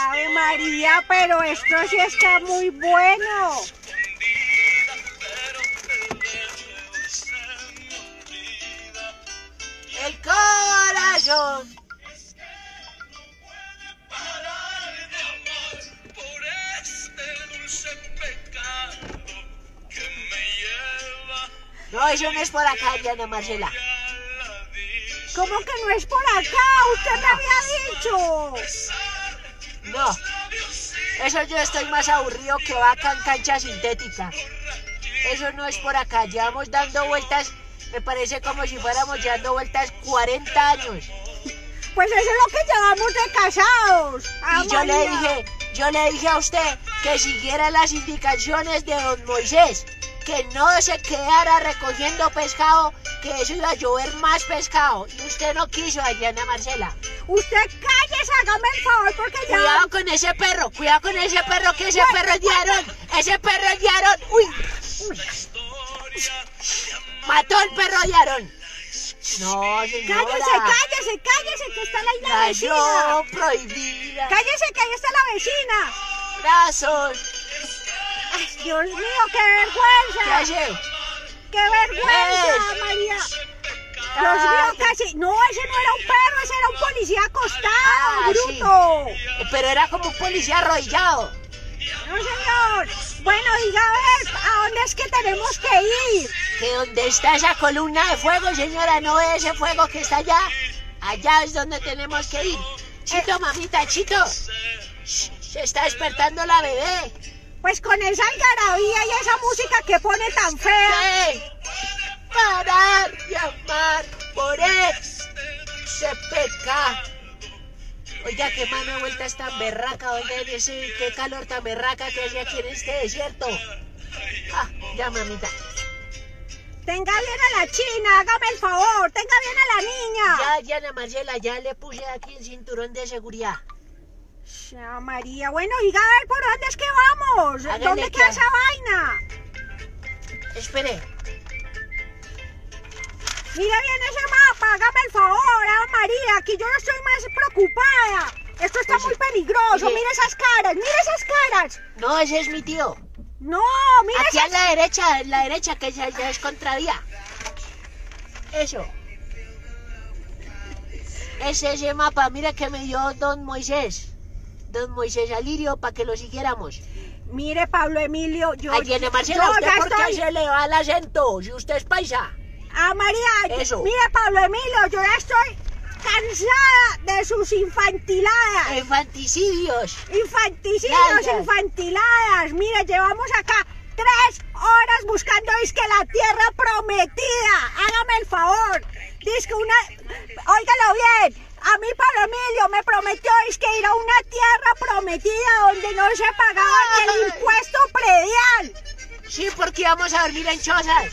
Ave María, pero esto sí está muy bueno. El corazón. No, eso no es por acá, Diana Marcela. ¿Cómo que no es por acá? Usted me había dicho. No. Eso yo estoy más aburrido que vaca en cancha sintética. Eso no es por acá. Llevamos dando vueltas, me parece como si fuéramos dando vueltas 40 años. Pues eso es lo que llevamos de casados. Ah, Y yo le dije, yo le dije a usted que siguiera las indicaciones de don Moisés, que no se quedara recogiendo pescado, que eso iba a llover más pescado. Y usted no quiso, Diana Marcela. Usted cállese, hágame el favor, porque ya... Cuidado con ese perro, cuidado con ese perro, que ese perro es de Aarón, ese perro es de Aarón. Uy, uy. Mató el perro de Aarón. No, señora. Cállese, cállese, cállese, que está ahí la vecina. No, prohibida. Cállese, que ahí está la vecina. Brazos. Ay, Dios mío, qué ¿Qué vergüenza. ¡Qué vergüenza, Eh. María! Dios mío, casi... No, ese no era un perro, ese era un policía acostado, Ah, sí. bruto. Pero era como un policía arrodillado. No, señor. Bueno, diga, a ver, ¿a dónde es que tenemos que ir? Que donde está esa columna de fuego, señora, no ve ese fuego que está allá. Allá es donde tenemos que ir. Chito, mamita, Chito. Shh, Se está despertando la bebé. Pues con esa algarabía y esa música que pone tan fea. ¡Ey! Parar de amar por ese pecado. Oiga, qué mano vuelta es tan berraca, oiga, ese, qué calor tan berraca que hace aquí en este desierto. Ah, ya, mamita. Tenga bien a la china, hágame el favor, tenga bien a la niña. Ya, Diana Marcela, ya le puse aquí el cinturón de seguridad. Ya, María, bueno, diga, a ver, ¿por dónde es que vamos? ¿Dónde que queda esa vaina? Espere, Mira bien ese mapa, hágame el favor, ah, María, aquí yo estoy más preocupada. Esto está Oye, muy peligroso, mira esas caras, mira esas caras. no, ese es mi tío. No, mira Aquí a esas... la derecha, en la derecha, que ya, ya es contravía. Eso. Es ese mapa, mira que me dio don Moisés. Don Moisés Alirio, para que lo siguiéramos. Mire, Pablo Emilio, yo... Ahí viene Marcela, yo ¿usted por qué estoy... se le va el acento? Si usted es paisa. Ah, María, Eso. mire, Pablo Emilio, yo ya estoy cansada de sus infantiladas. Infanticidios. Infanticidios, infantiladas. Mire, llevamos acá tres horas buscando que la tierra prometida. Hágame el favor. Dice que una... Óigalo bien. A mí, Emilio, me prometió es que ir a una tierra prometida donde no se pagaba ni el impuesto predial. Sí, porque vamos a dormir en chozas.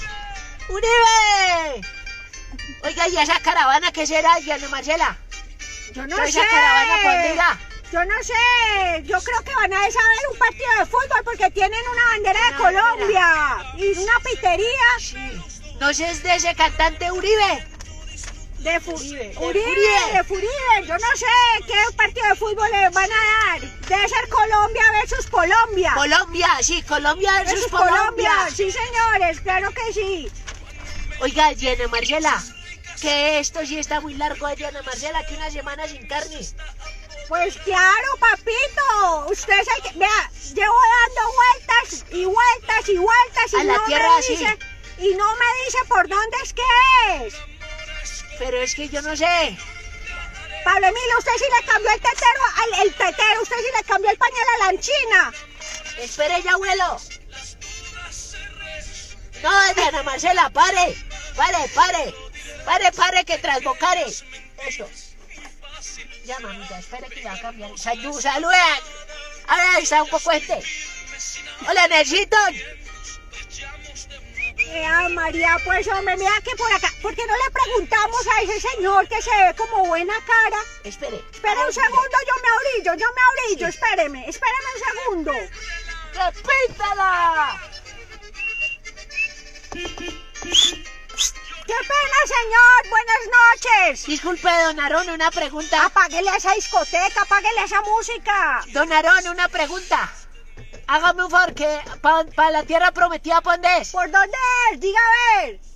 ¡Uribe! Oiga, ¿y esa caravana qué será, Diana Marcela? Yo no ¿Pero sé. esa caravana por? Yo no sé. Yo creo que van a ver un partido de fútbol porque tienen una bandera de Colombia y una pitería Sí. No sé, es de ese cantante Uribe. De fu- Uribe, de Uribe, Furibe. de Furibe. Yo no sé qué partido de fútbol le van a dar. Debe ser Colombia versus Colombia. Colombia, sí, Colombia versus versus Colombia. Sí, señores, claro que sí. Oiga, Diana Marcela, que esto sí está muy largo, eh, Diana Marcela, que una semana sin carne. Pues claro, papito. Usted es el que... Vea, llevo dando vueltas y vueltas y vueltas y A la no tierra, me sí. dice... Y no me dice por dónde es que es. Pero es que yo no sé. Pablo Emilio, usted sí le cambió el tetero al el tetero, usted sí le cambió el pañal a la anchina. Espere ya, abuelo. No, Diana Marcela, pare. Pare, pare. Pare, pare, que trasbocare. Eso. Ya, mamita, espere que va a cambiar. Salud, salud. A ver, está un poco este. Hola, Necesito. Eh, María, pues hombre, mira que por acá, ¿por qué no le preguntamos a ese señor que se ve como buena cara? Espere. Espere un segundo, yo me orillo, yo me orillo, espéreme, espéreme un segundo. ¡Repítala! ¡Qué pena, señor! ¡Buenas noches! Disculpe, don Aarón, una pregunta. Apáguele a esa discoteca, apáguele a esa música. Don Aarón, una pregunta. Hágame un favor, que para la tierra prometida, ¿pa' dónde es? ¿Por dónde es? Diga a ver.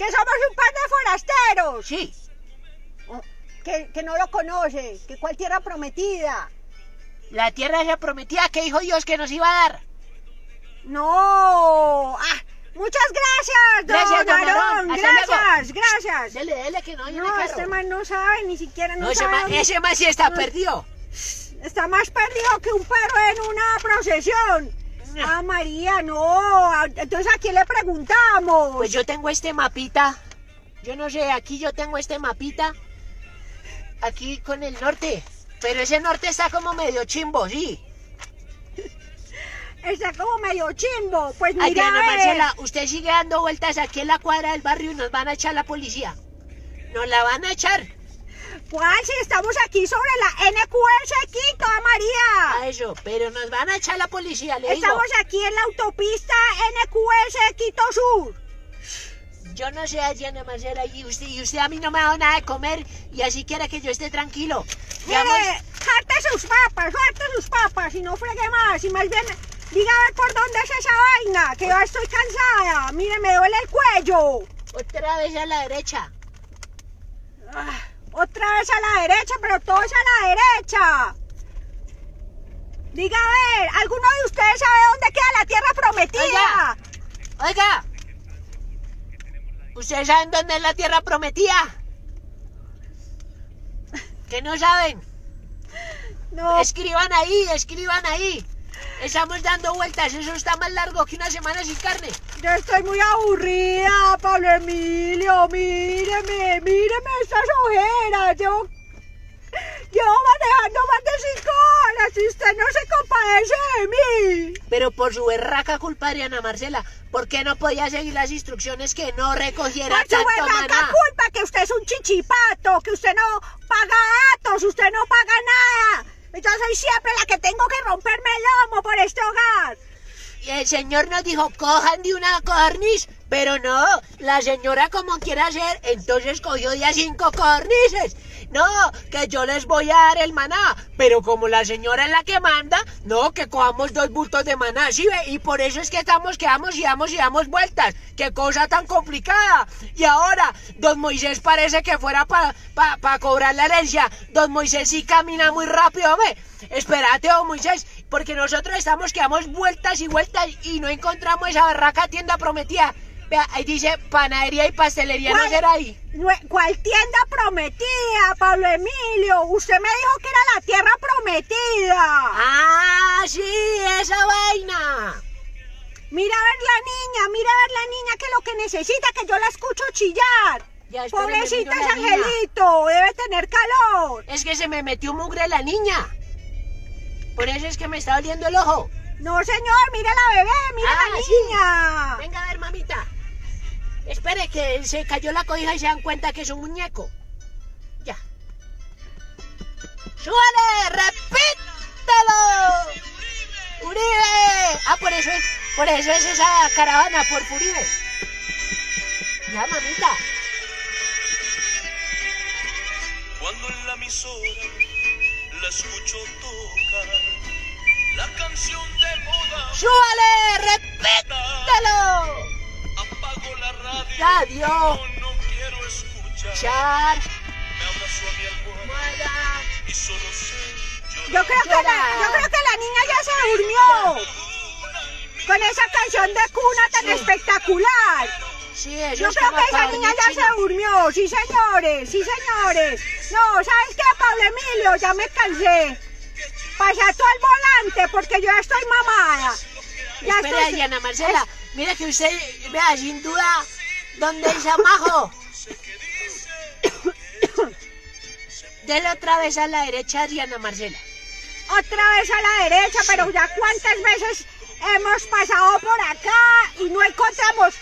Que somos un par de forasteros. Sí. Que, que no lo conoce. Que cuál tierra prometida. La tierra esa prometida que dijo Dios que nos iba a dar. No. Ah, muchas gracias, don Gracias, don Aarón. Gracias, gracias. Dele, dele, que no hay No, este man no sabe, ni siquiera no, No, ese sabe. man, ese man sí está perdido. Está más perdido que un perro en una procesión. No. Ah, María, no. Ah, Entonces, ¿a quién le preguntamos? Pues yo tengo este mapita. Yo no sé, aquí yo tengo este mapita. Aquí con el norte. Pero ese norte está como medio chimbo, sí. Está como medio chimbo. Pues Ay, mira, Diana a ver. Marcela, usted sigue dando vueltas aquí en la cuadra del barrio y nos van a echar la policía. Nos la van a echar. ¿Cuál? Si estamos aquí sobre la NQS Quito, ah, María. A eso, pero nos van a echar la policía, le digo. Estamos aquí en la autopista NQS Quito Sur. Yo no sé, Diana Marcela, y usted, y usted a mí no me ha dado nada de comer y así quiere que yo esté tranquilo. Mire, Digamos, jarte sus papas, jarte sus papas y no fregue más. Y más bien, diga a ver por dónde es esa vaina, que ya estoy cansada. Mire, me duele el cuello. otra vez a la derecha. Ah, otra vez a la derecha, pero todo es a la derecha. Diga a ver, ¿alguno de ustedes sabe dónde queda la tierra prometida? Oiga. Oiga, ¿ustedes saben dónde es la tierra prometida? ¿Que no saben? No, Escriban ahí, escriban ahí. Estamos dando vueltas, eso está más largo que una semana sin carne. yo estoy muy aburrida, Pablo Emilio. Míreme, míreme estas ojeras. Llevo, llevo manejando más de cinco horas y usted no se compadece de mí. Pero por su berraca culpa de Ana Marcela, ¿por qué no podía seguir las instrucciones que no recogiera Por su tanto berraca maná? culpa que usted es un chichipato, que usted no paga datos, usted no paga nada. Yo soy siempre la que tengo que romperme el lomo por este hogar. Y el señor nos dijo, cojan de una corniz, pero no, la señora como quiera hacer, entonces cogió de a cinco cornices. No, que yo les voy a dar el maná, pero como la señora es la que manda, no, que cojamos dos bultos de maná, ¿sí ve? Y por eso es que estamos, quedamos y damos y damos vueltas. Qué cosa tan complicada. Y ahora, don Moisés parece que fuera para pa, cobrar la herencia. Don Moisés sí camina muy rápido, ve. Espérate, don Moisés, porque nosotros estamos que damos vueltas y vueltas y no encontramos esa barraca tienda prometida. Vea, ahí dice panadería y pastelería, ¿no será ahí? ¿Cuál tienda prometida, Pablo Emilio? Usted me dijo que era la tierra prometida. ¡Ah, sí, esa vaina! Mira a ver la niña, mira a ver la niña que lo que necesita, que yo la escucho chillar. Ya, Pobrecita ese niña. angelito, debe tener calor. Es que se me metió mugre la niña. Por eso es que me está doliendo el ojo. No, señor, mira la bebé, mira Ah, la sí. niña. Venga a ver, mamita. Espere que se cayó la cobija y se dan cuenta que es un muñeco. Ya. ¡Súbale! ¡Repítelo! ¡Uribe! Ah, por eso es, por eso es esa caravana, por Furibe. Ya, mamita. Cuando en la emisora la escucho tocar la canción de moda, ¡Súbale! ¡Repítelo! Radio. Radio. No, no quiero escuchar. Char. Me abrazo a mi almohada Muela. y solo sé llorar. Yo creo, que la, yo creo que la niña ya se durmió. Con esa canción de cuna tan Sí. espectacular. Sí, Yo creo que esa niña ya se durmió. Sí, señores, sí, señores. No, ¿sabes qué, Pablo Emilio? Ya me cansé. Pasa tú al volante porque yo ya estoy mamada. Ya Espera, estoy... Diana Marcela, mira que usted, vea, sin duda, ¿dónde dice Majo? Dele otra vez a la derecha, Diana Marcela. Otra vez a la derecha, pero ya cuántas veces hemos pasado por acá y no encontramos.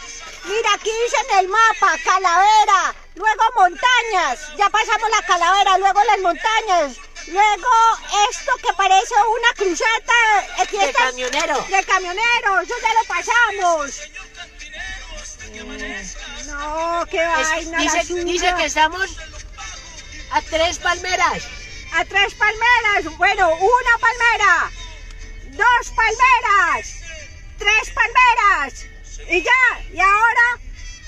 Mira, aquí dice en el mapa, calavera, luego montañas, ya pasamos la calavera, luego las montañas, luego esto que parece una cruceta aquí De está- camionero. de camioneros, eso ya lo pasamos. No, No, qué Es- vaina. dice, la dice que estamos a tres palmeras. A tres palmeras. Bueno, una palmera. Dos palmeras. Tres palmeras. Y ya. Y ahora,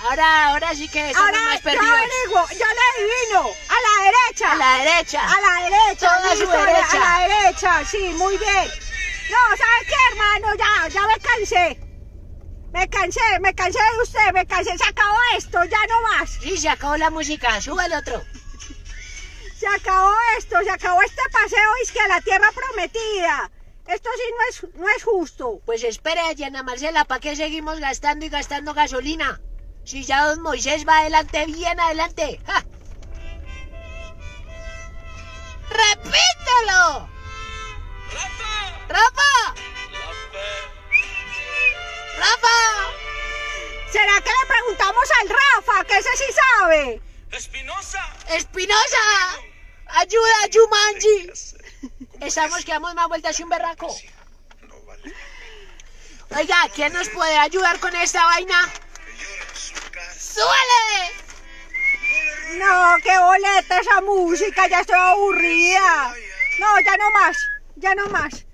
Ahora, ahora sí que estamos ahora más yo perdidos. averiguo. Yo le adivino. A la derecha. A la derecha. A la derecha. Toda su derecha. A la derecha. Sí, muy bien. No, ¿sabes qué, hermano? Ya, ya me cansé. Me cansé, me cansé de usted, me cansé. Se acabó esto, ya no más. Sí, se acabó la música. Suba el otro. Se acabó esto, se acabó este paseo es que a la tierra prometida. Esto sí no es, no es justo. Pues espere, Diana Marcela, ¿para qué seguimos gastando y gastando gasolina? Si ya don Moisés va adelante, bien adelante. ¡Ja! ¡Repítelo! Rafa, ¡Rafa! ¡Rafa! ¿Será que le preguntamos al Rafa, que ese sí sabe? Espinosa. ¡Espinosa! ¡Ayuda, Jumanji! Estamos que damos más vueltas que un berraco. No vale Oiga, ¿quién nos puede ayudar con esta vaina? ¡Súbele! No, qué boleta esa música, ya estoy aburrida. No, ya no más, ya no más.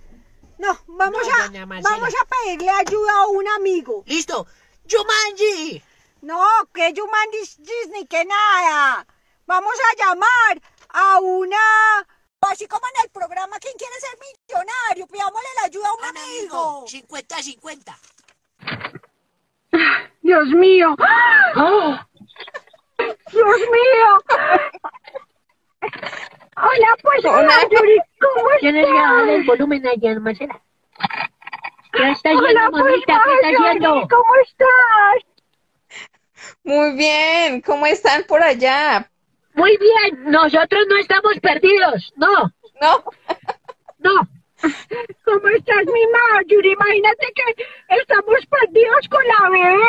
No, vamos No, a vamos a pedirle ayuda a un amigo. ¡Listo! ¡Jumanji! No, que Jumanji Disney, que nada. Vamos a llamar a una... Así como en el programa ¿Quién quiere ser millonario? Pidámosle la ayuda a un Un amigo. 50-50. Dios mío. Dios mío. Hola, pues hola, Yuri, ¿cómo ¿Tienes que el estás? volumen a Diana Marcela? ¿Qué está Hola, pues mamita? ¿Qué está Yuri, haciendo? ¿cómo estás? Muy bien, ¿cómo están por allá? Muy bien, nosotros no estamos perdidos. No, ¿No? no. ¿Cómo estás, mi mamá, Yuri? Imagínate que estamos perdidos con la bebé.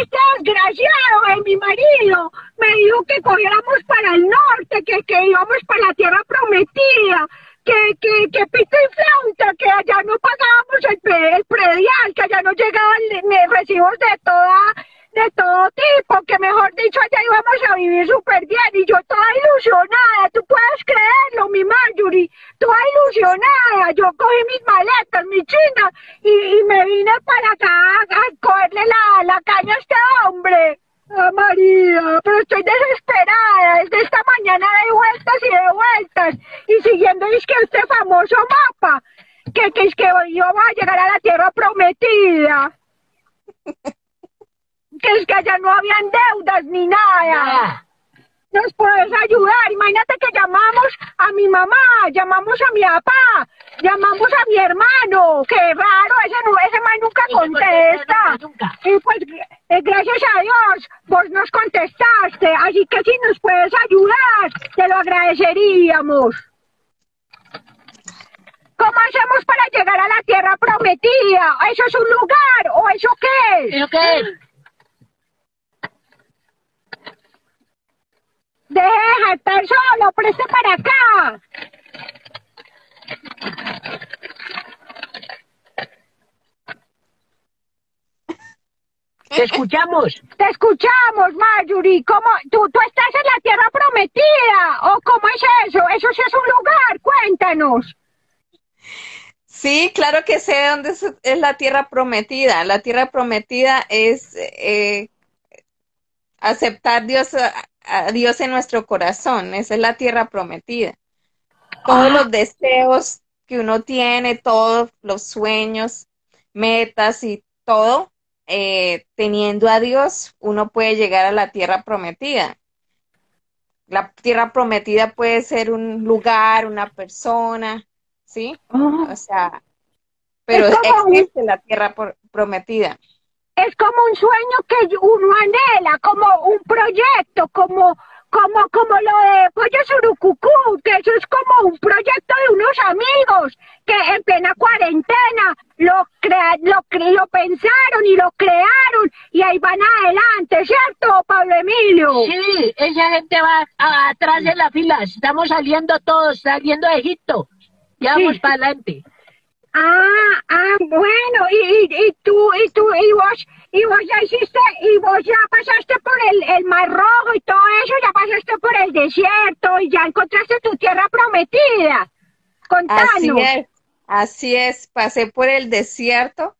Este desgraciado de mi marido me dijo que cogiéramos para el norte, que, que íbamos para la tierra prometida, que, que, que pito y flauta, que allá no pagábamos el, el predial, que allá no llegaban recibos de toda de todo tipo, que mejor dicho allá íbamos a vivir súper bien y yo toda ilusionada, tú puedes creerlo, mi Marjorie, toda ilusionada, yo cogí mis maletas, mi china y, y me vine para acá a, cogerle la, la caña a este hombre. Ah, María, pero estoy desesperada, desde esta mañana de vueltas y de vueltas y siguiendo es este famoso mapa, que, que que íbamos a llegar a la tierra prometida es que allá no habían deudas ni nada. Nos puedes ayudar. Imagínate que llamamos a mi mamá, llamamos a mi papá, llamamos a mi hermano. Qué raro, ese, ese man nunca contesta. Y pues, eh, gracias a Dios, vos nos contestaste. Así que si nos puedes ayudar, te lo agradeceríamos. ¿Cómo hacemos para llegar a la tierra prometida? ¿Eso es un lugar o eso qué es? ¿Pero qué es? Estar solo, preste para acá. Te escuchamos. Te escuchamos, Marjorie. ¿Cómo? ¿Tú, ¿Tú estás en la tierra prometida? ¿O cómo es eso? ¿Eso sí es un lugar? Cuéntanos. Sí, claro que sé dónde es, es la tierra prometida. La tierra prometida es eh, aceptar Dios, a, Dios en nuestro corazón. Esa es la tierra prometida. Todos los deseos que uno tiene, todos los sueños, metas y todo, eh, teniendo a Dios, uno puede llegar a la tierra prometida. La tierra prometida puede ser un lugar, una persona, ¿sí? O sea, pero existe la tierra prometida. Es como un sueño que uno anhela, como un proyecto, como, como, como lo de Pollo Surucucú, que eso es como un proyecto de unos amigos que en plena cuarentena lo, crea, lo, lo pensaron y lo crearon y ahí van adelante, ¿cierto, Pablo Emilio? Sí, esa gente va a- atrás de la fila. Estamos saliendo todos, saliendo de Egipto. Ya vamos Sí. para adelante. Ah, ah, bueno, y, y, y tú, y tú, y vos, y vos ya hiciste, y vos ya pasaste por el, el Mar Rojo y todo eso, ya pasaste por el desierto y ya encontraste tu tierra prometida. Contanos. Así es, así es, pasé por el desierto,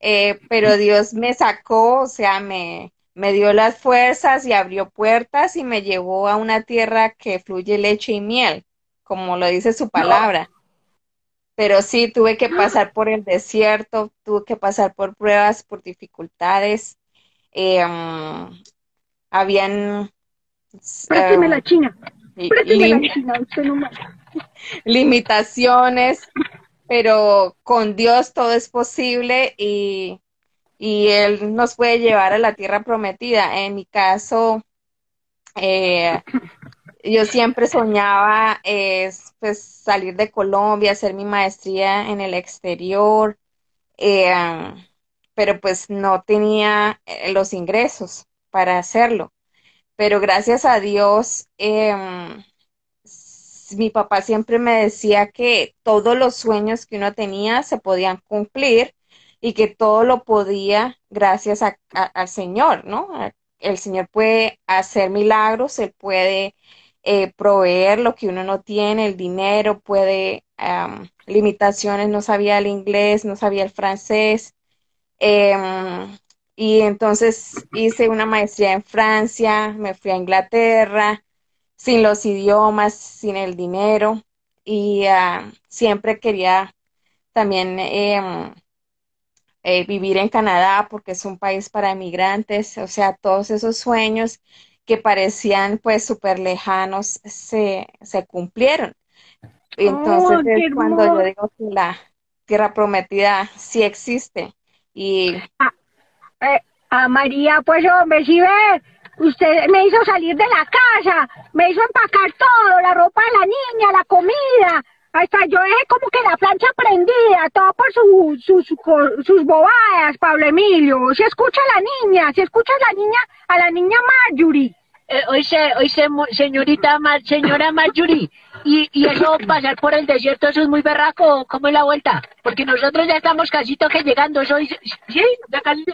eh, pero Dios me sacó, o sea, me, me dio las fuerzas y abrió puertas y me llevó a una tierra que fluye leche y miel, como lo dice su palabra. Pero sí, tuve que pasar por el desierto, tuve que pasar por pruebas, por dificultades. eh, habían Présteme eh, la china. Présteme la china, usted no me- limitaciones, pero con Dios todo es posible y, y Él nos puede llevar a la tierra prometida. En mi caso, eh, yo siempre soñaba es, pues, salir de Colombia, hacer mi maestría en el exterior, eh, pero pues no tenía eh, los ingresos para hacerlo. Pero gracias a Dios, em, mi papá siempre me decía que todos los sueños que uno tenía se podían cumplir y que todo lo podía gracias al Señor, ¿no? El Señor puede hacer milagros, Él puede eh, proveer lo que uno no tiene, el dinero, puede, limitaciones, no sabía el inglés, no sabía el francés. Em, y entonces hice una maestría en Francia, me fui a Inglaterra, sin los idiomas, sin el dinero, y siempre quería también em, eh, vivir en Canadá porque es un país para emigrantes, o sea, todos esos sueños que parecían pues súper lejanos se, se cumplieron. Entonces Oh, es cuando yo digo que la tierra prometida sí existe. Y Eh, a María, pues hombre, si ve, usted me hizo salir de la casa, me hizo empacar todo, la ropa de la niña, la comida, hasta yo dejé como que la plancha prendida, todo por su, sus, co- sus bobadas, Pablo Emilio. Si escucha a la niña, si escucha a la niña, a la niña Marjorie. Eh, oíse, oíse, mo- señorita, Mar- señora Marjorie, y, y eso pasar por el desierto, eso es muy berraco, ¿cómo es la vuelta? Porque nosotros ya estamos casi que llegando, es- sí, ya casi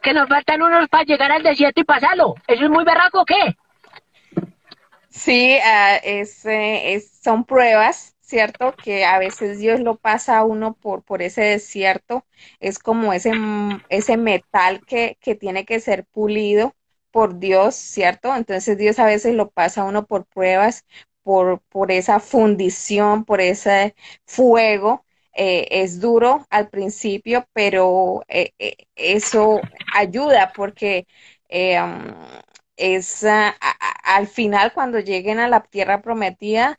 que nos faltan unos para llegar al desierto y pasarlo, ¿eso es muy berraco o qué? Sí, ah, eh, es- son pruebas, ¿cierto? Que a veces Dios lo pasa uno por, por ese desierto. Es como ese, m- ese metal que, que tiene que ser pulido por Dios, ¿cierto? Entonces Dios a veces lo pasa a uno por pruebas, por, por esa fundición, por ese fuego. Eh, es duro al principio, pero eh, eh, eso ayuda porque... um, es ah, al final cuando lleguen a la tierra prometida,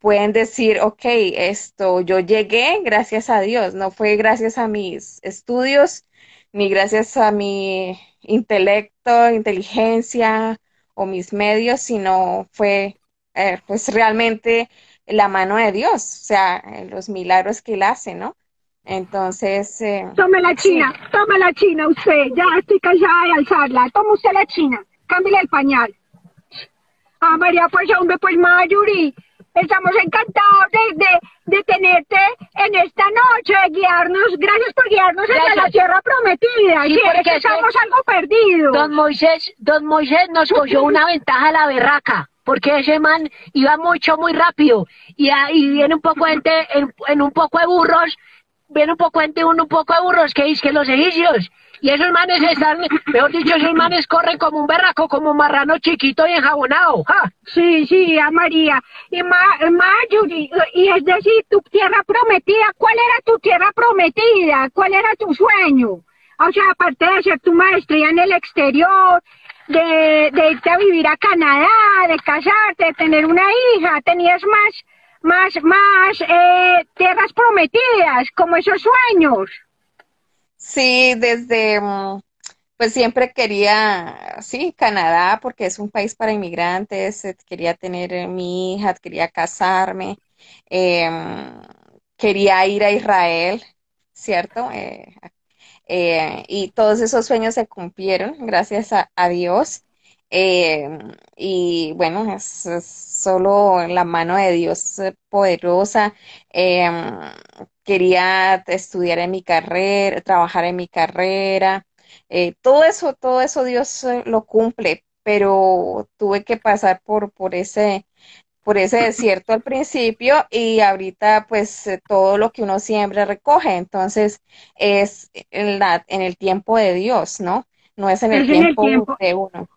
pueden decir, ok, esto, yo llegué gracias a Dios, no fue gracias a mis estudios, ni gracias a mi intelecto, inteligencia o mis medios, sino fue eh, pues realmente la mano de Dios, o sea, eh, los milagros que Él hace, ¿no? Entonces, eh, Tome la sí. china, tome la china usted, ya estoy cansada de alzarla. Toma usted la china, cámbiale el pañal. Ah, María, pues hombre, pues Marjorie, estamos encantados de, de, de tenerte en esta noche, de guiarnos, gracias por guiarnos Gracias. la tierra prometida. Sí, Sí, porque que es que- estamos algo perdidos. Don Moisés, don Moisés nos cogió una ventaja a la berraca, porque ese man iba mucho, muy rápido, y, ahí viene un poco de gente, en, en un poco de burros, viene un poco de gente, un, un poco de burros, que es que los egipcios, y esos manes están, mejor dicho, esos manes corren como un berraco, como un marrano chiquito y enjabonado, ¡ja! Sí, sí, a María. Y Ma- Marjorie, y es decir, tu tierra prometida, ¿cuál era tu tierra prometida? ¿Cuál era tu sueño? O sea, aparte de hacer tu maestría en el exterior, de, de irte a vivir a Canadá, de casarte, de tener una hija, tenías más, más, más eh, tierras prometidas, como esos sueños. Sí, desde, mm, pues siempre quería, sí, Canadá, porque es un país para inmigrantes, eh, quería tener eh, mi hija, quería casarme, em, quería ir a Israel, ¿cierto? Eh, eh, y todos esos sueños se cumplieron, gracias a, Dios. Em, y bueno, es, es solo la mano de Dios eh, poderosa. Em, quería estudiar en mi carrera, trabajar en mi carrera, Eh, todo eso, todo eso Dios lo cumple, pero tuve que pasar por, por ese, por ese desierto al principio y ahorita pues eh, todo lo que uno siembra recoge, entonces es en, la, en el tiempo de Dios, ¿no? No es en el, Es en el tiempo, tiempo. de uno.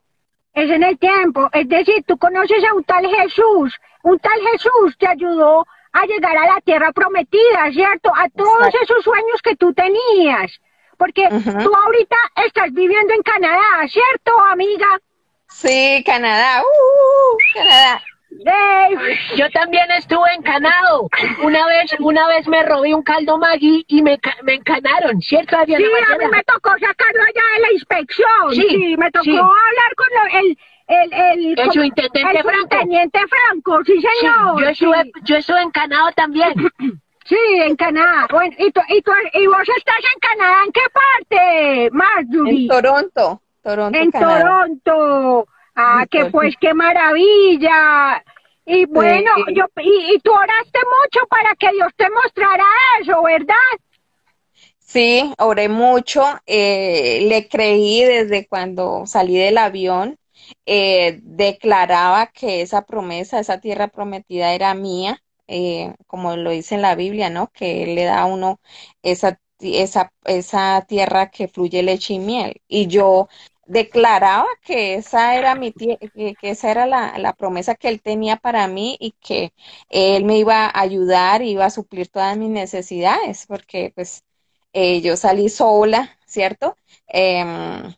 Es en el tiempo, es decir, tú conoces a un tal Jesús, un tal Jesús te ayudó a llegar a la tierra prometida, ¿cierto? A todos Exacto. esos sueños que tú tenías. Porque Ujú. tú ahorita estás viviendo en Canadá, ¿cierto, amiga? Sí, Canadá, ¡uh! Canadá. ¡Ey! Yo también estuve encanado. Una vez, una vez me robé un caldo Maggi y me, ca- me encanaron, ¿cierto, Adriana Sí, a mí me tocó sacarlo allá de la inspección. Sí, Sí, me tocó sí. hablar con lo- el, el, el, El subintendente el Franco. subintendente Franco, sí, Sí, señor. yo estuve, sí. yo estuve encanado también. Sí, en Canadá. Bueno, y, tú, y, tú- y vos estás en Canadá, ¿en qué parte, Marjorie? En Toronto, Toronto, En Canadá. Toronto. Ah, En que Toronto. pues qué maravilla. Y bueno, Sí. yo y, y tú oraste mucho para que Dios te mostrara eso, ¿verdad? Sí, oré mucho, eh, le creí desde cuando salí del avión, eh, declaraba que esa promesa, esa tierra prometida era mía, eh, como lo dice en la Biblia, ¿no? Que Él le da a uno esa, esa, esa tierra que fluye leche y miel. Y yo declaraba que esa era mi que, que esa era la, la promesa que Él tenía para mí y que Él me iba a ayudar, iba a suplir todas mis necesidades, porque pues eh, yo salí sola, ¿cierto? Em,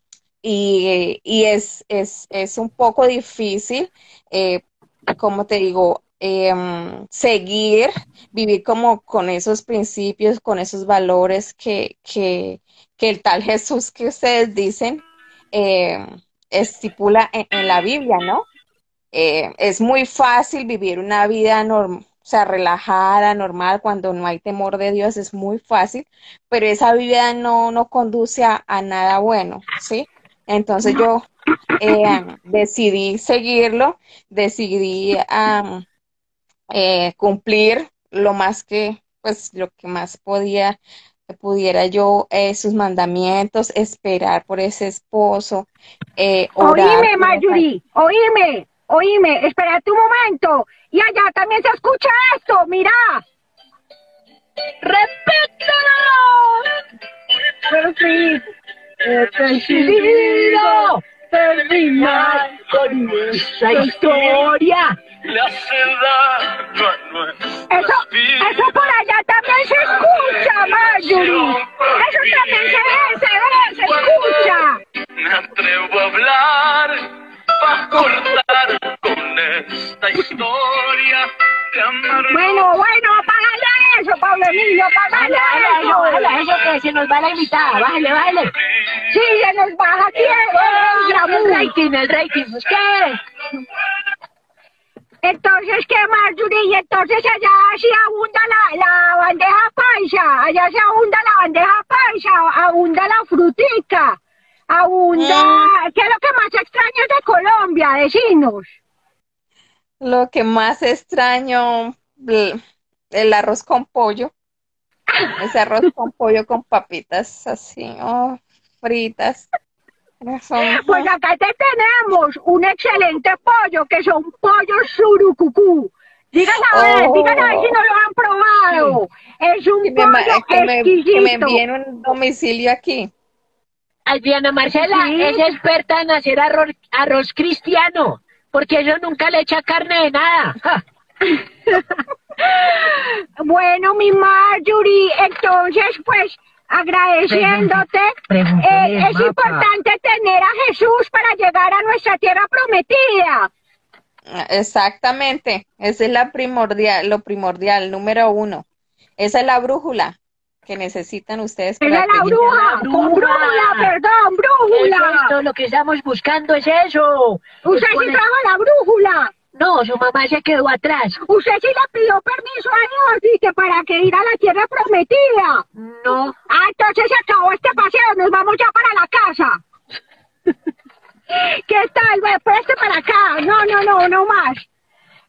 y y es, es, es un poco difícil, eh, como te digo, em, seguir, vivir como con esos principios, con esos valores que, que, que el tal Jesús que ustedes dicen em, estipula en, la Biblia, ¿no? Eh, es muy fácil vivir una vida normal, o sea, relajada, normal, cuando no hay temor de Dios, es muy fácil, pero esa vida no, no conduce a nada bueno, ¿sí? Entonces yo eh, decidí seguirlo, decidí am, eh, cumplir lo más que, pues, lo que más podía, pudiera yo, eh, sus mandamientos, esperar por ese esposo, eh, orar Oíme, por Marjorie, oíme, oíme, espérate un momento. Y allá también se escucha esto, mira. ¡Repítelo! Sí. He decidido terminar con nuestra historia. Eso, eso por allá también se escucha, Marjorie. Eso también se se se escucha. Me atrevo a hablar para cortar con esta historia. Bueno, bueno, apágale eso, Pablo Emilio, apágale eso. Bájale eso que se nos va la invitada. Bájale, bájale. Sí, se nos baja aquí el, el rating, el rating. Pues, ¿Qué? Entonces, ¿qué Marjorie? Y entonces allá sí abunda la, la bandeja paisa, allá se abunda la bandeja paisa, abunda la frutica, abunda... ¿Qué es lo que más extrañas de Colombia? Decinos. Lo que más extraño, el arroz con pollo. Ese arroz con pollo con papitas así, oh, fritas. Eso, Pues acá te tenemos un excelente pollo, que son pollos surucucú. Digan a ver, Oh. digan a ver si no lo han probado. Es un que me, pollo que me, que me envíen un domicilio aquí. Adriana Marcela Sí. es experta en hacer arroz, arroz cristiano, porque eso nunca le echa carne de nada. Ja. Bueno, mi Marjorie, entonces, pues, agradeciéndote, Pregúntale, eh, es mapa. importante tener a Jesús para llegar a nuestra tierra prometida. Exactamente, esa es la primordial, lo primordial, número uno. Esa es la brújula que necesitan ustedes para es la bruja, con bruja. brújula, perdón, Eso brújula. es todo lo que estamos buscando es eso. Usted Es sí trajo la brújula. No, su mamá se quedó atrás. Usted sí le pidió permiso a Dios, dice, para que ir a la tierra prometida. No. Ah, entonces se acabó este paseo, nos vamos ya para la casa. ¿Qué tal? Ve, preste para acá. No, no, no, no más.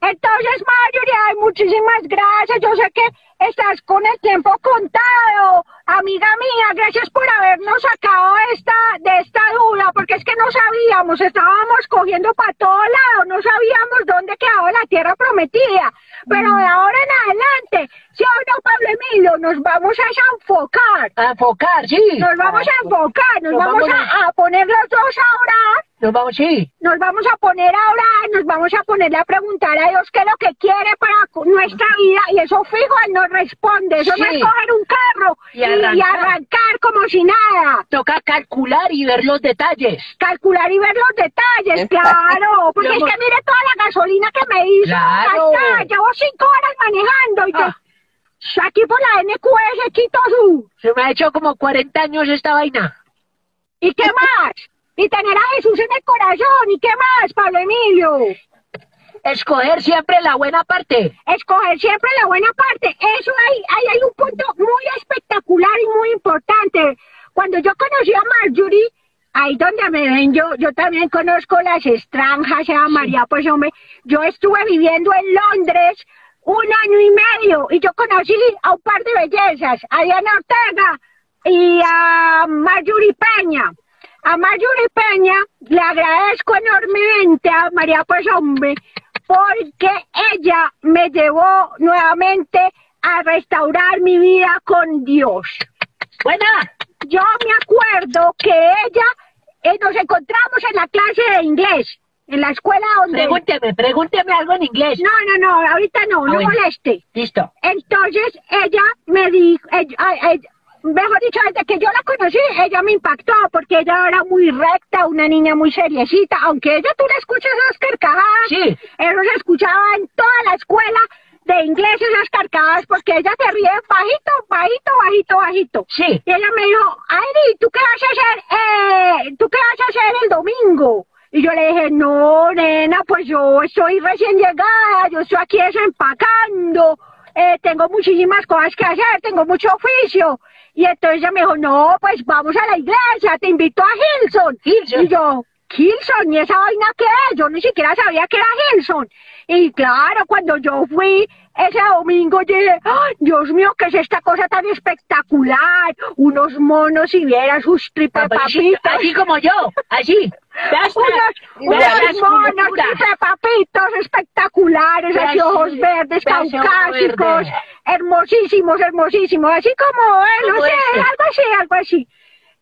Entonces, Marjorie, ay, muchísimas gracias. Yo sé que estás con el tiempo contado. Amiga mía, gracias por habernos sacado esta, de esta duda, porque es que no sabíamos, estábamos cogiendo para todos lados, no sabíamos dónde quedaba la tierra prometida. Pero de ahora en adelante, si o no, Pablo Emilio, nos vamos a enfocar. A enfocar, sí. Nos vamos a enfocar, nos, Nos vamos, vamos a, a poner los dos a orar Nos vamos, sí. nos vamos a poner a orar, nos vamos a ponerle a preguntar a Dios qué es lo que quiere para nuestra vida y eso fijo Él nos responde, eso no Sí. es coger un carro Y y, arrancar. y arrancar como si nada, Toca calcular y ver los detalles. calcular y ver los detalles, claro, porque es que mire toda la gasolina que me hizo Claro. gastar, llevo cinco horas manejando y yo, Ah. aquí por la NQS Quito Sur, Se me ha hecho como 40 años esta vaina. ¿y qué más? Y tener a Jesús en el corazón, ¿y qué más, Pablo Emilio? Escoger siempre la buena parte. escoger siempre la buena parte. Eso hay, hay, hay un punto muy espectacular y muy importante. Cuando yo conocí a Marjorie, ahí donde me ven, yo, yo también conozco las extranjas, a María, pues hombre, yo estuve viviendo en Londres un año y medio y yo conocí a un par de bellezas, a Diana Ortega y a Marjorie Peña. A Marjorie Peña le agradezco enormemente a María Pues Hombre porque ella me llevó nuevamente a restaurar mi vida con Dios. Buena. Yo me acuerdo que ella, eh, nos encontramos en la clase de inglés, en la escuela donde... Pregúnteme, pregúnteme algo en inglés. No, no, no, ahorita no, Ah, no bueno. moleste. Listo. Entonces ella me dijo, ay, ay, mejor dicho, desde que yo la conocí, ella me impactó porque ella era muy recta, una niña muy seriecita, aunque ella tú la escuchas esas carcajadas, Sí. eso se escuchaba en toda la escuela de inglés esas carcajadas porque ella se ríe bajito, bajito, bajito, bajito. Sí. Y ella me dijo, Airi, ¿tú qué vas a hacer? Eh, ¿Tú qué vas a hacer el domingo? Y yo le dije, no, nena, pues yo estoy recién llegada, yo estoy aquí desempacando, eh, tengo muchísimas cosas que hacer, tengo mucho oficio. Y entonces ella me dijo, no, pues vamos a la iglesia, te invito a Hilson. Hilson. Y yo, Hilson, ¿y esa vaina qué es? Yo ni siquiera sabía que era Hilson. Y claro, cuando yo fui ese domingo, ¡ay, Dios mío, ¿qué es esta cosa tan espectacular? Unos monos y vieras sus tripas Papacito, papitos. Así como yo. Así. Unos, monos papitos espectaculares, así ojos verdes, caucásicos, verde. hermosísimos, hermosísimos, así como, eh, no sé, este. algo así, algo así.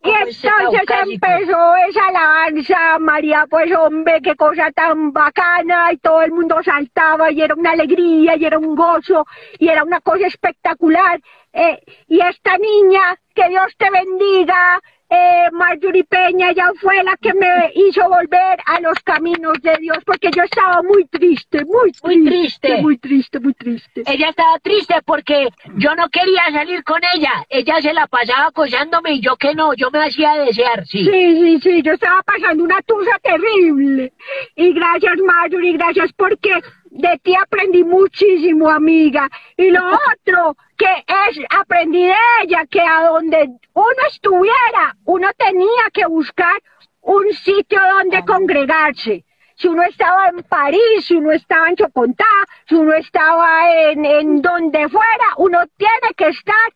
Y entonces empezó esa alabanza, María, pues hombre, qué cosa tan bacana, y todo el mundo saltaba, y era una alegría, y era un gozo, y era una cosa espectacular. Eh, y esta niña, que Dios te bendiga, eh, Marjorie Peña, ella fue la que me hizo volver a los caminos de Dios, porque yo estaba muy triste, muy triste, Muy triste. muy triste, muy triste. Ella estaba triste porque yo no quería salir con ella. Ella se la pasaba acosándome y yo que no, yo me hacía desear, sí. Sí, sí, sí, yo estaba pasando una tusa terrible. Y gracias, Marjorie, gracias porque de ti aprendí muchísimo, amiga. Y lo otro que es, aprendí de ella, que a donde uno estuviera, uno tenía que buscar un sitio donde congregarse. Si uno estaba en París, si uno estaba en Chocontá, si uno estaba en, en donde fuera, uno tiene que estar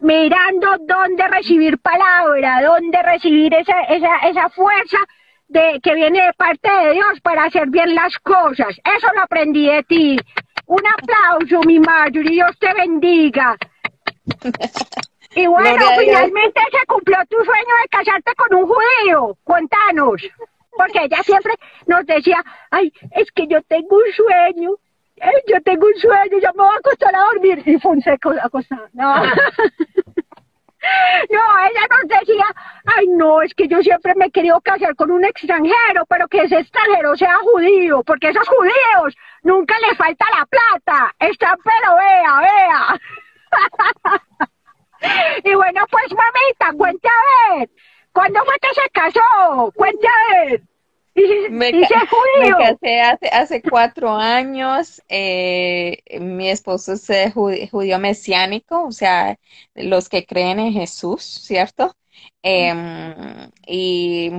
mirando dónde recibir palabra, dónde recibir esa, esa, esa fuerza de, que viene de parte de Dios para hacer bien las cosas. Eso lo aprendí de ti. Un aplauso, mi Marjorie, Dios te bendiga. Y bueno, Gloria finalmente se cumplió tu sueño de casarte con un judío. Cuéntanos. Porque ella siempre nos decía, ay, es que yo tengo un sueño. eh, yo tengo un sueño, yo me voy a acostar a dormir. Y Fonseca acostada. No. No, ella nos decía, ay no, es que yo siempre me he querido casar con un extranjero, pero que ese extranjero sea judío, porque esos judíos nunca les falta la plata, están pero vea, vea. y bueno, pues mamita, cuente a ver, ¿cuándo fue que se casó? Cuente a ver. Me, y casé hace, hace cuatro años. eh, mi esposo es eh, ju- judío mesiánico, o sea, los que creen en Jesús, ¿cierto? Em, y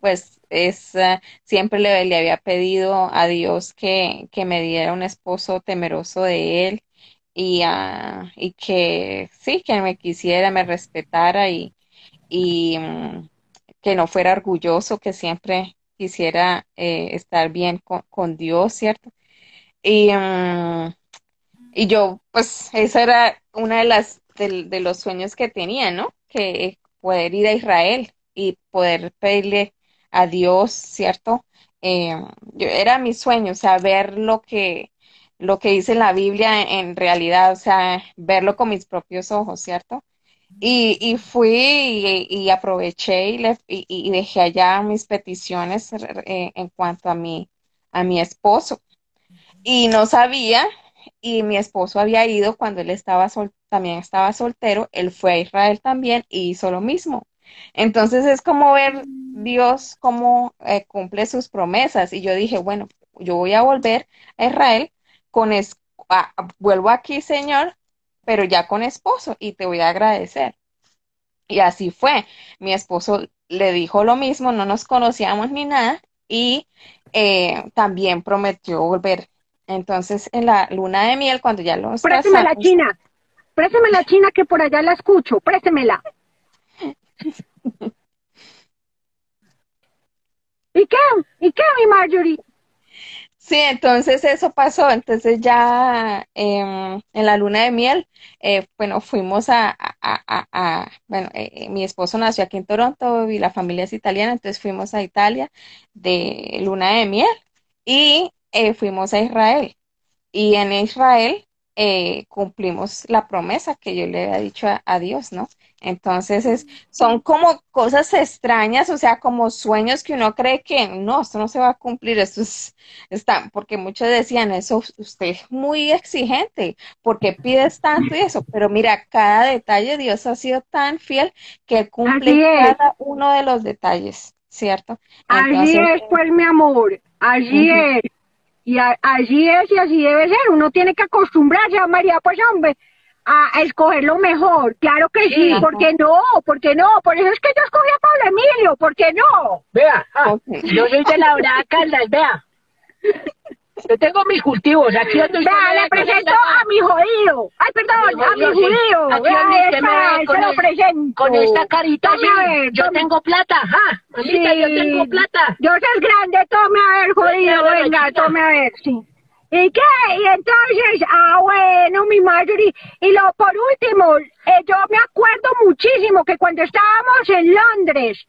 pues es eh, siempre le, le había pedido a Dios que, que me diera un esposo temeroso de él y, ah, y que sí, que me quisiera, me respetara y, y mm, que no fuera orgulloso, que siempre quisiera eh, estar bien con, Dios, ¿cierto? Y, mm, y yo, pues, esa era una de las de, los sueños que tenía, ¿no? Que poder ir a Israel y poder pedirle a Dios, ¿cierto? Eh, yo, era mi sueño, o sea, ver lo que, lo que dice la Biblia en realidad, o sea, verlo con mis propios ojos, ¿cierto? Y, y fui y, y aproveché y, le, y, y dejé allá mis peticiones eh, en cuanto a mi, a mi esposo. Y no sabía, y mi esposo había ido cuando él estaba sol, también estaba soltero, él fue a Israel también y hizo lo mismo. Entonces es como ver Dios cómo eh, cumple sus promesas. Y yo dije, bueno, yo voy a volver a Israel con es a, vuelvo aquí, Señor, pero ya con esposo y te voy a agradecer. Y así fue. Mi esposo le dijo lo mismo, no nos conocíamos ni nada y eh, también prometió volver. Entonces, en la luna de miel, cuando ya los Présteme la china, présteme la china que por allá la escucho, préstemela. ¿Y qué? ¿Y qué, mi Marjorie? Sí, entonces eso pasó. Entonces ya eh, en la luna de miel, eh, bueno, fuimos a, a, a, bueno, eh, mi esposo nació aquí en Toronto y la familia es italiana, entonces fuimos a Italia de luna de miel y eh, fuimos a Israel. Y en Israel eh, cumplimos la promesa que yo le había dicho a Dios, ¿no? Entonces es, son como cosas extrañas, o sea, como sueños que uno cree que no, esto no se va a cumplir, esto es, está, porque muchos decían eso, usted es muy exigente, porque pides tanto y eso, pero mira, cada detalle Dios ha sido tan fiel que cumple cada uno de los detalles, ¿cierto? Entonces, allí es, pues, mi amor, allí uh -huh. es. Y a, allí es y así debe ser. Uno tiene que acostumbrarse a María, pues hombre, a, escoger lo mejor. Claro que sí, ¿por qué no? ¿Por qué no? Por eso es que yo escogí a Pablo Emilio, ¿por qué no? Vea, ah, okay. yo soy de la Brada Caldas, vea. Yo tengo mis cultivos, aquí donde Vea, le presento a mi jodido. Ay, perdón, a mi judío. Aquí esa, ve con, se lo el- presento. con esta carita, Tome sí, a ver, yo tome. tengo plata, ajá, mamita, yo Sí. tengo plata. Dios es grande, tome a ver, jodido, Venga, tome a ver, sí. ¿Y qué? Y entonces, ah, bueno, mi Marjorie. Y lo por último, eh, yo me acuerdo muchísimo que cuando estábamos en Londres,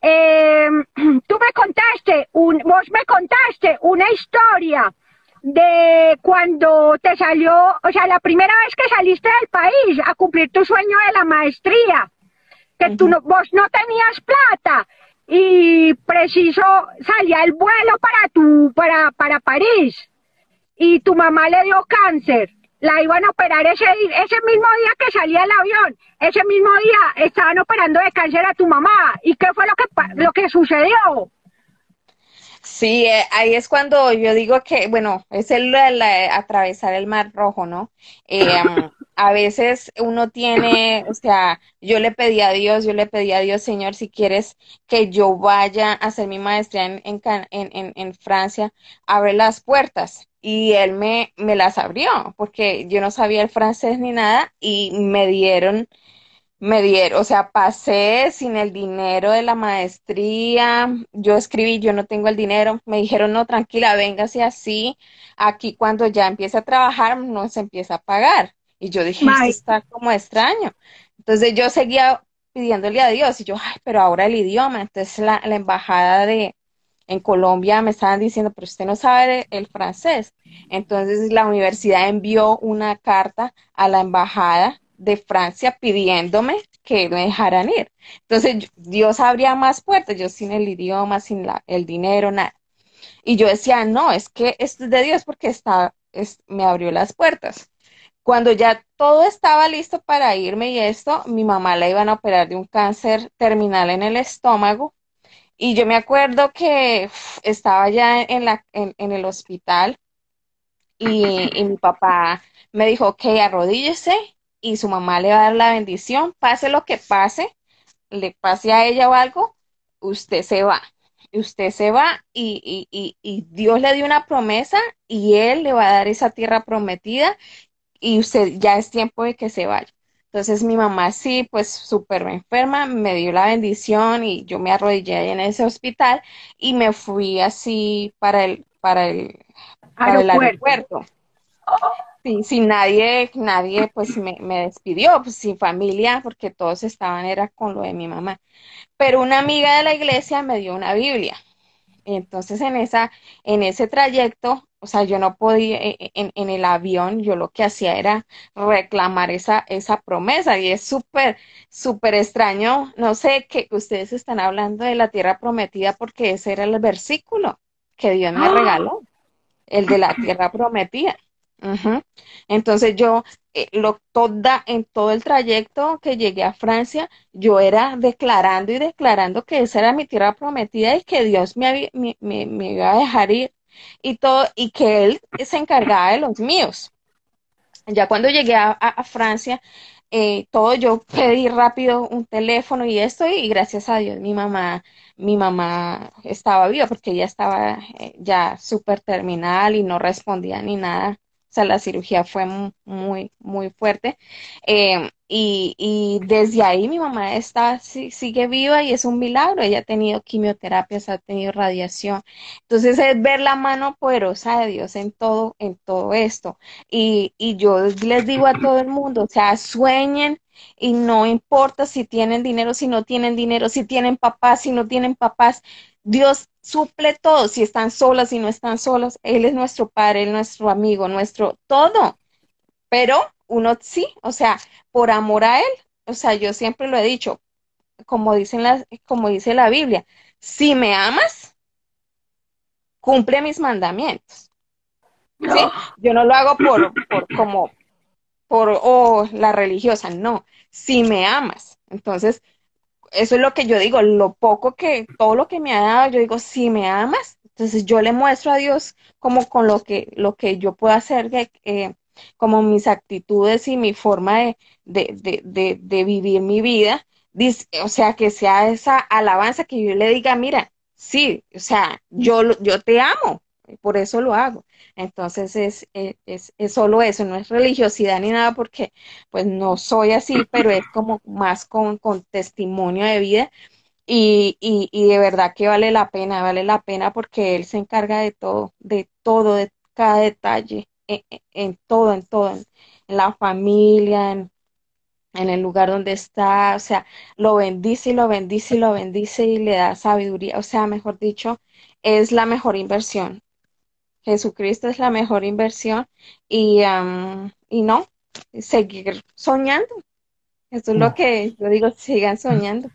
eh, tú me contaste, un, vos me contaste una historia de cuando te salió, o sea, la primera vez que saliste del país a cumplir tu sueño de la maestría, que tú no, vos no tenías plata y preciso salía el vuelo para tu, para, para París y tu mamá le dio cáncer. La iban a operar ese, ese mismo día que salía el avión. Ese mismo día estaban operando de cáncer a tu mamá. ¿Y qué fue lo que, lo que sucedió? Sí, eh, ahí es cuando yo digo que, bueno, es el, el, atravesar el mar rojo, ¿no? Eh, a veces uno tiene, o sea, yo le pedí a Dios, yo le pedí a Dios, Señor, si quieres que yo vaya a hacer mi maestría en, en, en Francia, abre las puertas. Y él me, me las abrió, porque yo no sabía el francés ni nada, y me dieron me dieron, o sea, pasé sin el dinero de la maestría, yo escribí, yo no tengo el dinero, me dijeron, no, tranquila, véngase así, aquí cuando ya empiece a trabajar no se empieza a pagar. Y yo dije, esto está como extraño. Entonces yo seguía pidiéndole a Dios y yo, ay, pero ahora el idioma. Entonces la, la embajada de en Colombia me estaban diciendo, pero usted no sabe el francés. Entonces la universidad envió una carta a la embajada de Francia pidiéndome que me dejaran ir. Entonces Dios abría más puertas, yo sin el idioma, sin el dinero, nada. Y yo decía, no, es que esto es de Dios porque está, es- me abrió las puertas. Cuando ya todo estaba listo para irme y esto, mi mamá la iban a operar de un cáncer terminal en el estómago. Y yo me acuerdo que estaba ya en la, en, el hospital y, y mi papá me dijo, ok, arrodíllese y su mamá le va a dar la bendición, pase lo que pase, le pase a ella o algo, usted se va. Usted se va y, y, y, y Dios le dio una promesa y Él le va a dar esa tierra prometida y usted ya es tiempo de que se vaya. Entonces mi mamá sí, pues súper enferma, me dio la bendición y yo me arrodillé ahí en ese hospital y me fui así para el, para el, para el aeropuerto. Sí, sin nadie, nadie pues me, me despidió, pues sin familia, porque todos estaban, era con lo de mi mamá. Pero una amiga de la iglesia me dio una Biblia. Entonces en esa, en ese trayecto, o sea, yo no podía, e, e, en, en el avión, yo lo que hacía era reclamar esa, esa promesa y es súper, súper extraño. No sé que ustedes están hablando de la tierra prometida porque ese era el versículo que Dios me regaló, el de la tierra prometida. Entonces yo, eh, lo, toda, en todo el trayecto que llegué a Francia, yo era declarando y declarando que esa era mi tierra prometida y que Dios me, había- me, me- iba a dejar ir y todo, y que Él se encargaba de los míos. Ya cuando llegué a Francia, eh, todo yo pedí rápido un teléfono y esto, y gracias a Dios mi mamá, mi mamá estaba viva porque ella estaba eh, ya súper terminal y no respondía ni nada. O sea, la cirugía fue mu- muy, muy fuerte. Eh, y, y desde ahí mi mamá está, sigue viva y es un milagro. Ella ha tenido quimioterapias, ha tenido radiación. Entonces es ver la mano poderosa de Dios en todo, en todo esto. Y, y yo les digo a todo el mundo, o sea, sueñen y no importa si tienen dinero, si no tienen dinero, si tienen papás, si no tienen papás. Dios suple todo, si están solas, si no están solas. Él es nuestro padre, Él es nuestro amigo, nuestro todo. Pero uno sí, o sea, por amor a Él, o sea, yo siempre lo he dicho, como dicen las, como dice la Biblia, si me amas, cumple mis mandamientos. ¿sí? Yo no lo hago por, por como, por, oh, la religiosa, no. Si me amas, entonces, eso es lo que yo digo, lo poco que, todo lo que me ha dado, yo digo, si me amas, entonces yo le muestro a Dios como con lo que, lo que yo puedo hacer, eh, como mis actitudes y mi forma de, de, de, de, vivir mi vida, Dice, o sea, que sea esa alabanza que yo le diga, mira, sí, o sea, yo, yo te amo, por eso lo hago. Entonces es, es, es, es solo eso, no es religiosidad ni nada, porque pues no soy así, pero es como más con, con testimonio de vida y, y, y de verdad que vale la pena, vale la pena porque Él se encarga de todo, de todo, de cada detalle, en, en- en todo, en todo, en, en la familia, en, en el lugar donde está, o sea, lo bendice y lo bendice y lo bendice y le da sabiduría, o sea, mejor dicho, es la mejor inversión. Jesucristo es la mejor inversión y, am, y no, seguir soñando. Eso es lo que yo digo, sigan soñando.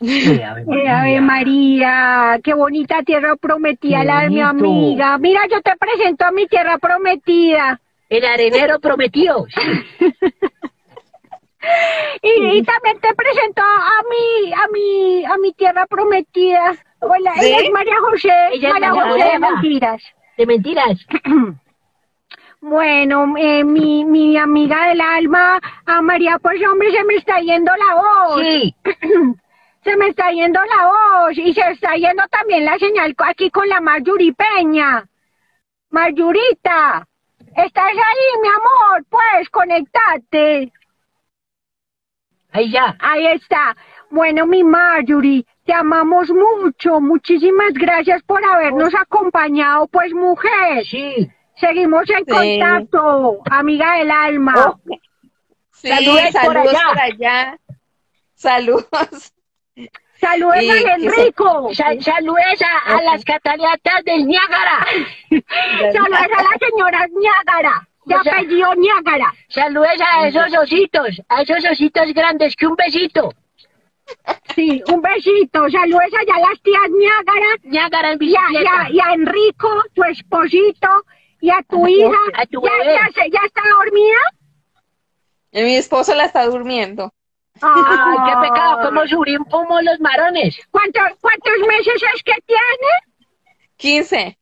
Sí, Ave Eh, Ave María, qué bonita tierra prometida la de mi amiga. Mira, yo te presento a mi tierra prometida. El arenero prometido. Y, y también te presento a mi, a mi, a mi tierra prometida. Hola, es María José, Ella es María María José de mentiras. De mentiras. Bueno, eh, mi, mi amiga del alma, a María, pues hombre, se me está yendo la voz. Sí. Se me está yendo la voz y se está yendo también la señal aquí con la Marjuri Peña. Marjurita, ¿estás ahí, mi amor? Pues, conectate. Ahí ya. Ahí está. Bueno, mi Marjorie, te amamos mucho. Muchísimas gracias por habernos acompañado, pues, mujer. Sí. Seguimos en Sí. contacto, amiga del alma. Oh, sí, Saludos por saludos allá. por allá. Saludos. Saludos y a se- Enrico. Sa- saludes a, a las cataratas del Niágara. Saludos a la señora Niágara, de apellido Niágara. Saludes a esos ositos, a esos ositos grandes, que un besito. Sí, un besito. Saludos allá a las tías Niágara Niágara en y a, y bicicleta. a- y a Enrico, tu esposito, y a tu hija. a tu ¿Ya, ya, se- ya está dormida? Y mi esposo la está durmiendo. Ay, qué pecado, cómo subimos como los marones. ¿Cuántos, ¿Cuántos meses es que tiene? 15.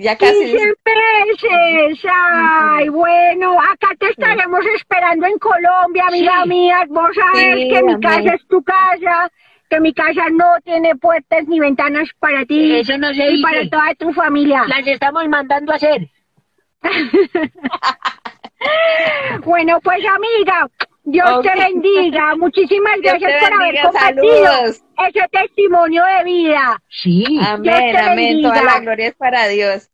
Ya casi. 15 meses. Ay, bueno, acá te estaremos esperando en Colombia, amiga Sí. mía. Vos sabes Sí, que mi casa es tu casa, que mi casa no tiene puertas ni ventanas para ti Eso no se y para toda tu familia. Las estamos mandando a hacer. Bueno, pues amiga, Dios te bendiga. Muchísimas Dios gracias por haber compartido saludos. ese testimonio de vida. Sí. Amén, te amén. Toda la gloria es para Dios.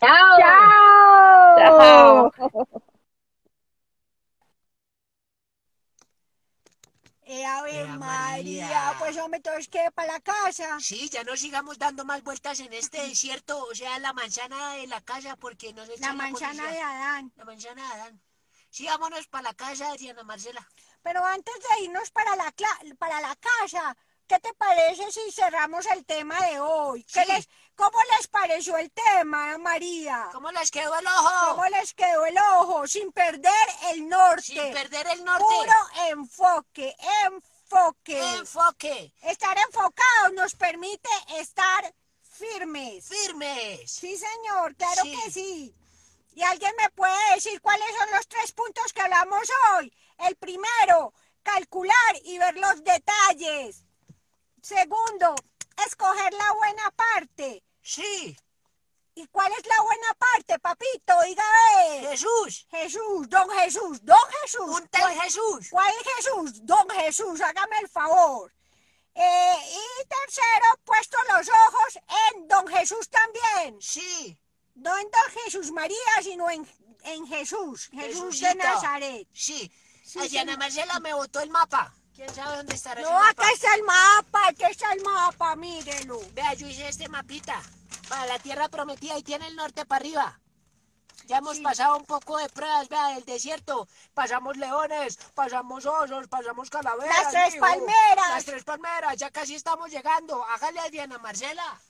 Chao. Chao. Chao. Eh, Ave Ea María. María. pues hombre, entonces que para la casa. Sí, ya no sigamos dando más vueltas en este desierto, o sea, la manzana de la casa, porque nos La echan manzana de policía. Adán. La manzana de Adán. Sí, vámonos para la casa, Diana Marcela. Pero antes de irnos para la, para la casa, ¿qué te parece si cerramos el tema de hoy? ¿Qué Sí. les, ¿Cómo les pareció el tema, María? ¿Cómo les quedó el ojo? ¿Cómo les quedó el ojo? Sin perder el norte. Sin perder el norte. Puro enfoque, enfoque. Enfoque. Estar enfocados nos permite estar firmes. Firmes. Sí, señor, claro Sí. que sí. ¿Y alguien me puede decir cuáles son los tres puntos que hablamos hoy? El primero, calcular y ver los detalles. Segundo, escoger la buena parte. Sí. ¿Y cuál es la buena parte, papito? Dígame. Jesús. Jesús, don Jesús, don Jesús. Un tal Jesús. ¿Cuál Jesús? Don Jesús, hágame el favor. Eh, y tercero, puesto los ojos en don Jesús también. Sí. No en don Jesús María, sino en, en Jesús. Jesús de. Nazaret. Sí. Sí, señor. Marcela me botó el mapa. ¿Quién sabe dónde estará No, mapa? acá está el mapa, aquí está el mapa, mírelo. Vea, yo hice este mapita para la tierra prometida y tiene el norte para arriba. Ya hemos Sí. pasado un poco de pruebas, vea, del desierto. Pasamos leones, pasamos osos, pasamos calaveras. Las tres palmeras. Las tres palmeras, ya casi estamos llegando. Hágale a Diana Marcela.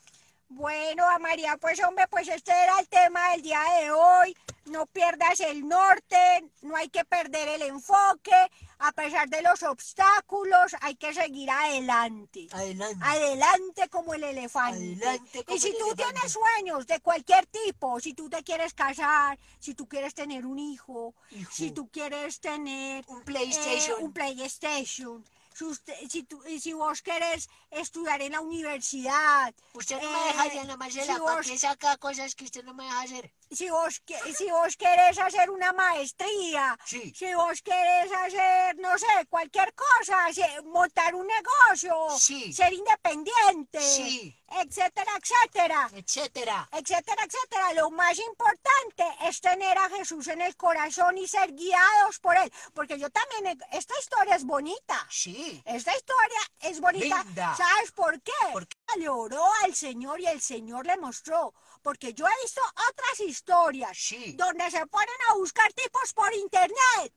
Bueno, a María, pues hombre, pues este era el tema del día de hoy. No pierdas el norte, no hay que perder el enfoque. A pesar de los obstáculos, hay que seguir adelante. Adelante. Adelante como el elefante. Adelante como y si el tú elefante. tienes sueños de cualquier tipo, si tú te quieres casar, si tú quieres tener un hijo, Hijo. si tú quieres tener Un PlayStation. eh, un PlayStation, si, usted- si, tú- y si vos querés estudiar en la universidad, Usted no eh, me deja, Diana Marcela. si ¿Para vos- saca cosas que usted no me deja hacer? Si vos, si vos querés hacer una maestría, Sí. si vos querés hacer, no sé, cualquier cosa, montar un negocio, Sí. ser independiente, Sí. etcétera, etcétera, Etcétera. etcétera, etcétera. Lo más importante es tener a Jesús en el corazón y ser guiados por él, porque yo también, esta historia es bonita. Sí. Esta historia es bonita. Linda. ¿Sabes por qué? ¿Por Le oró al Señor y el Señor le mostró. Porque yo he visto otras historias Sí. donde se ponen a buscar tipos por internet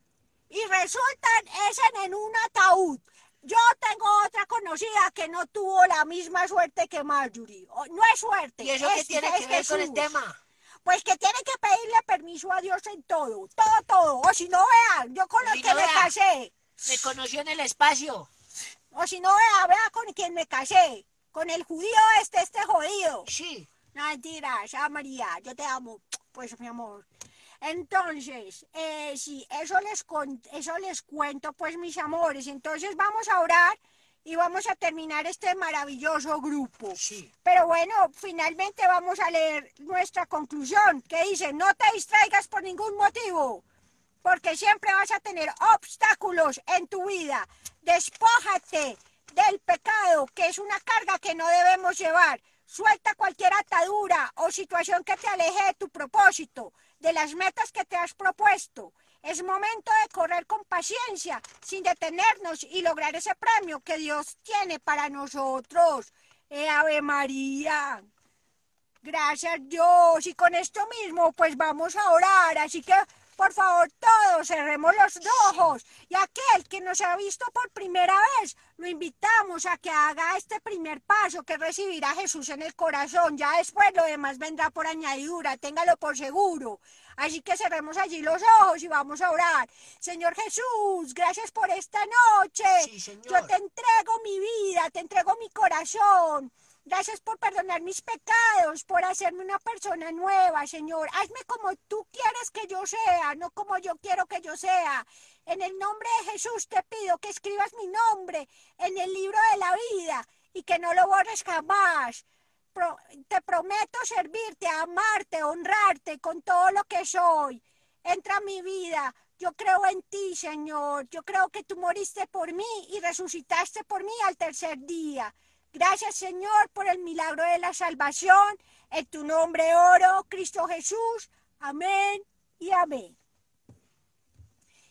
y resultan es en, un ataúd. Yo tengo otra conocida que no tuvo la misma suerte que Marjorie. No es suerte. ¿Y eso es, qué tiene es que ver con el tema? Pues que tiene que pedirle permiso a Dios en todo. Todo, todo. O si no, vean, yo con los Si que no, me vea. casé. Me conoció en el espacio. O si no, vea, vea con quien me casé. Con el judío este, este jodido. Sí. Mentiras, ah, María, yo te amo. Pues, mi amor. Entonces, eh, sí, eso les, con- eso les cuento, pues, mis amores. Entonces, vamos a orar y vamos a terminar este maravilloso grupo. Sí. Pero bueno, finalmente vamos a leer nuestra conclusión, que dice, no te distraigas por ningún motivo, porque siempre vas a tener obstáculos en tu vida. Despójate del pecado, que es una carga que no debemos llevar. Suelta cualquier atadura o situación que te aleje de tu propósito, de las metas que te has propuesto. Es momento de correr con paciencia, sin detenernos y lograr ese premio que Dios tiene para nosotros. Eh, Ave María. Gracias Dios. Y con esto mismo, pues vamos a orar. Así que, por favor, todos cerremos los ojos. Y aquel que nos ha visto por primera vez, lo invitamos a que haga este primer paso, que es recibir a Jesús en el corazón. Ya después lo demás vendrá por añadidura, téngalo por seguro. Así que cerremos allí los ojos y vamos a orar. Señor Jesús, gracias por esta noche. Sí. Yo te entrego mi vida, te entrego mi corazón. Gracias por perdonar mis pecados, por hacerme una persona nueva, Señor. Hazme como tú quieres que yo sea, no como yo quiero que yo sea. En el nombre de Jesús te pido que escribas mi nombre en el libro de la vida y que no lo borres jamás. Te prometo servirte, amarte, honrarte con todo lo que soy. entra a mi vida. Yo creo en ti, Señor. Yo creo que tú moriste por mí y resucitaste por mí al tercer día. Gracias, Señor, por el milagro de la salvación. En tu nombre oro, Cristo Jesús. Amén y amén.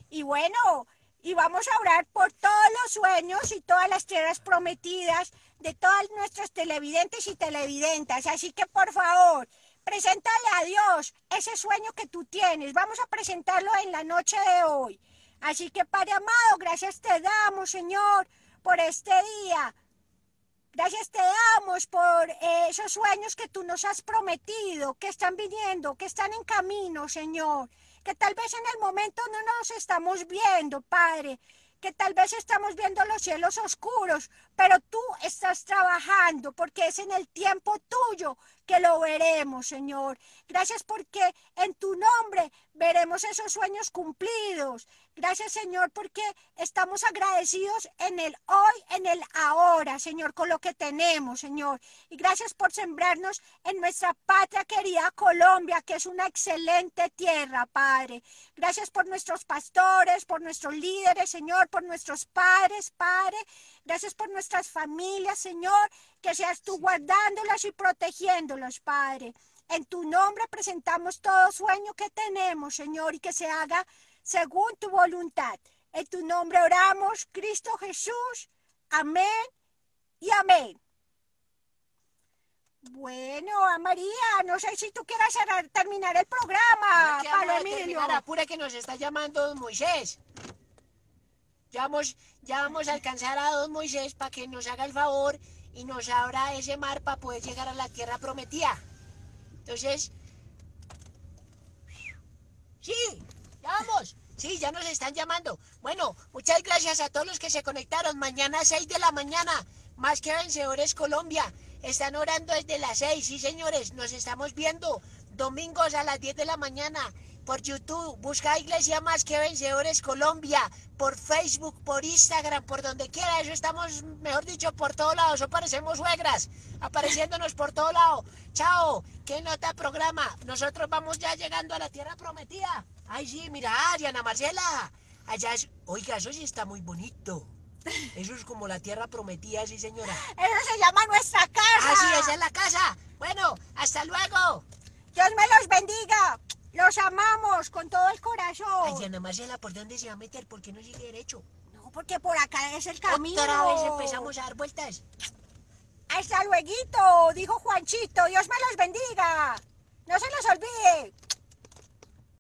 Y bueno, y vamos a orar por todos los sueños y todas las tierras prometidas de todas nuestras televidentes y televidentes. Así que por favor, preséntale a Dios ese sueño que tú tienes. Vamos a presentarlo en la noche de hoy. Así que Padre amado, gracias te damos, Señor, por este día. Gracias te damos por eh, esos sueños que tú nos has prometido, que están viniendo, que están en camino, Señor. Que tal vez en el momento no nos estamos viendo, Padre. Que tal vez estamos viendo los cielos oscuros, pero tú estás trabajando porque es en el tiempo tuyo que lo veremos, Señor. Gracias porque en tu nombre veremos esos sueños cumplidos. Gracias, Señor, porque estamos agradecidos en el hoy, en el ahora, Señor, con lo que tenemos, Señor. Y gracias por sembrarnos en nuestra patria querida Colombia, que es una excelente tierra, Padre. Gracias por nuestros pastores, por nuestros líderes, Señor, por nuestros padres, Padre. Gracias por nuestras familias, Señor, que seas tú guardándolas y protegiéndolas, Padre. En tu nombre presentamos todo sueño que tenemos, Señor, y que se haga según tu voluntad. En tu nombre oramos, Cristo Jesús. Amén y amén. Bueno, a María, no sé si tú quieras terminar el programa, ¿Qué Pablo vamos a Emilio. terminar? Apura que nos está llamando don Moisés. Ya vamos, ya vamos a alcanzar a don Moisés para que nos haga el favor y nos abra ese mar para poder llegar a la tierra prometida. Entonces, sí, ya vamos. Sí, ya nos están llamando. Bueno, muchas gracias a todos los que se conectaron. Mañana a 6 de la mañana, más que vencedores Colombia. Están orando desde las 6, sí señores, nos estamos viendo. Domingos a las 10 de la mañana por YouTube, busca Iglesia Más que Vencedores Colombia, por Facebook, por Instagram, por donde quiera, eso estamos, mejor dicho, por todos lados, eso parecemos suegras, apareciéndonos por todo lado. Chao, qué nota programa, nosotros vamos ya llegando a la tierra prometida. Ay, sí, mira, Diana Marcela, allá es, oiga, eso sí está muy bonito. Eso es como la tierra prometida, sí señora. Eso se llama nuestra casa. Ah, sí, esa es la casa. Bueno, hasta luego. Dios me los bendiga. Los amamos con todo el corazón. Ay, Diana Marcela, ¿por dónde se va a meter? ¿Por qué no sigue derecho? No, porque por acá es el camino. Otra vez empezamos a dar vueltas. Hasta luego, dijo Juanchito. Dios me los bendiga. No se los olvide.